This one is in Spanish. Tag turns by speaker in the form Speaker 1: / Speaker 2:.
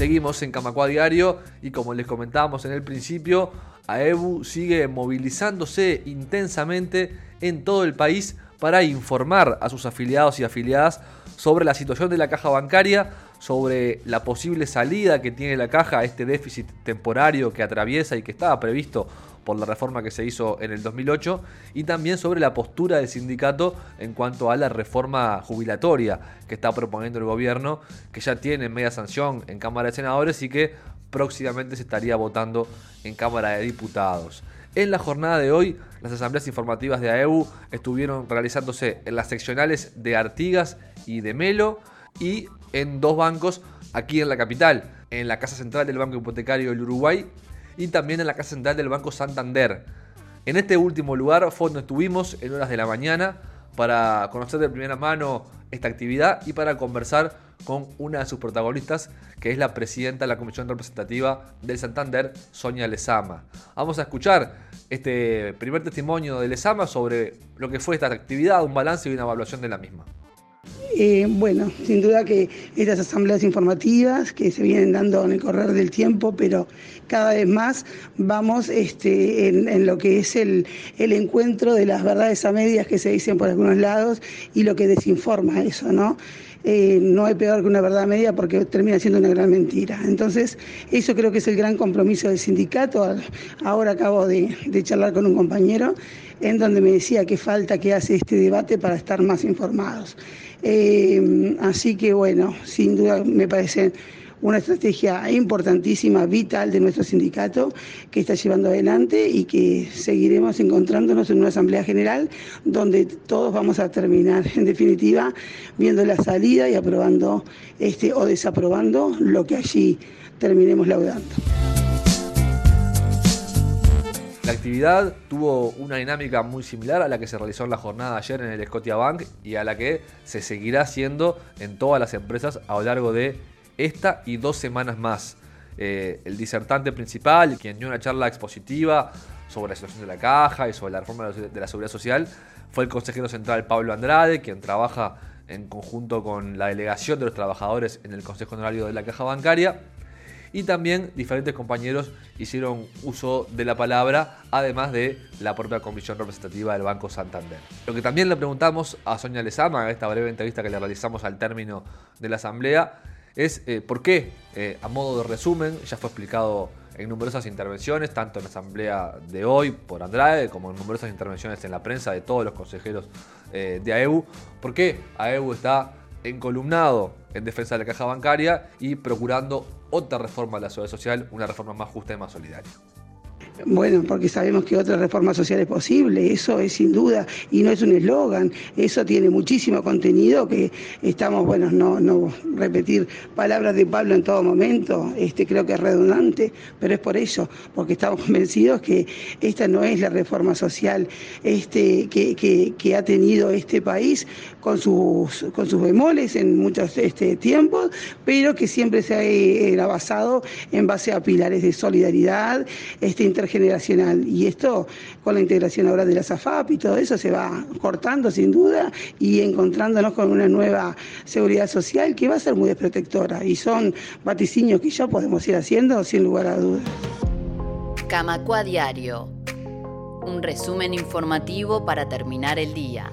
Speaker 1: Seguimos en Camacua Diario y como les comentábamos en el principio, AEBU sigue movilizándose intensamente en todo el país para informar a sus afiliados y afiliadas sobre la situación de la caja bancaria, sobre la posible salida que tiene la caja a este déficit temporario que atraviesa y que estaba previsto por la reforma que se hizo en el 2008 y también sobre la postura del sindicato en cuanto a la reforma jubilatoria que está proponiendo el gobierno, que ya tiene media sanción en Cámara de Senadores y que próximamente se estaría votando en Cámara de Diputados. En la jornada de hoy, las asambleas informativas de AEU estuvieron realizándose en las seccionales de Artigas y de Melo y en dos bancos aquí en la capital, en la Casa Central del Banco Hipotecario del Uruguay y también en la Casa Central del Banco Santander. En este último lugar fue donde estuvimos en horas de la mañana para conocer de primera mano esta actividad y para conversar con una de sus protagonistas, que es la presidenta de la Comisión Representativa del Santander, Sonia Lezama. Vamos a escuchar este primer testimonio de Lezama sobre lo que fue esta actividad, un balance y una evaluación de la misma.
Speaker 2: Eh, bueno, sin duda que estas asambleas informativas que se vienen dando en el correr del tiempo, pero cada vez más vamos este, en, lo que es el, encuentro de las verdades a medias que se dicen por algunos lados y lo que desinforma eso, ¿no? Eh, no hay peor que una verdad media porque termina siendo una gran mentira. Entonces, eso creo que es el gran compromiso del sindicato. Ahora acabo de, de charlar con un compañero en donde me decía que falta que hace este debate para estar más informados. Eh, así que bueno, sin duda me parece una estrategia importantísima, vital de nuestro sindicato que está llevando adelante y que seguiremos encontrándonos en una asamblea general donde todos vamos a terminar en definitiva viendo la salida y aprobando este o desaprobando lo que allí terminemos laudando.
Speaker 1: La actividad tuvo una dinámica muy similar a la que se realizó en la jornada ayer en el Scotia Bank y a la que se seguirá haciendo en todas las empresas a lo largo de esta y dos semanas más. Eh, el disertante principal, quien dio una charla expositiva sobre la situación de la caja y sobre la reforma de la seguridad social, fue el consejero central Pablo Andrade, quien trabaja en conjunto con la delegación de los trabajadores en el Consejo Honorario de la Caja Bancaria y también diferentes compañeros hicieron uso de la palabra, además de la propia comisión representativa del Banco Santander. Lo que también le preguntamos a Sonia Lezama, en esta breve entrevista que le realizamos al término de la asamblea, es eh, por qué, eh, a modo de resumen, ya fue explicado en numerosas intervenciones, tanto en la asamblea de hoy por Andrade, como en numerosas intervenciones en la prensa de todos los consejeros eh, de AEU, por qué AEU está encolumnado en defensa de la caja bancaria y procurando otra reforma de la seguridad social, una reforma más justa y más solidaria.
Speaker 2: Bueno, porque sabemos que otra reforma social es posible, eso es sin duda, y no es un eslogan, eso tiene muchísimo contenido que estamos, bueno, no, no repetir palabras de Pablo en todo momento, este, creo que es redundante, pero es por eso, porque estamos convencidos que esta no es la reforma social este, que, que, ha tenido este país con sus, con sus bemoles en muchos este, tiempos, pero que siempre se ha basado en base a pilares de solidaridad, este, intergeneracional. Y esto, con la integración ahora de la SAFAP y todo eso, se va cortando sin duda y encontrándonos con una nueva seguridad social que va a ser muy desprotectora. Y son vaticinios que ya podemos ir haciendo sin lugar a dudas.
Speaker 3: Camacua Diario. Un resumen informativo para terminar el día.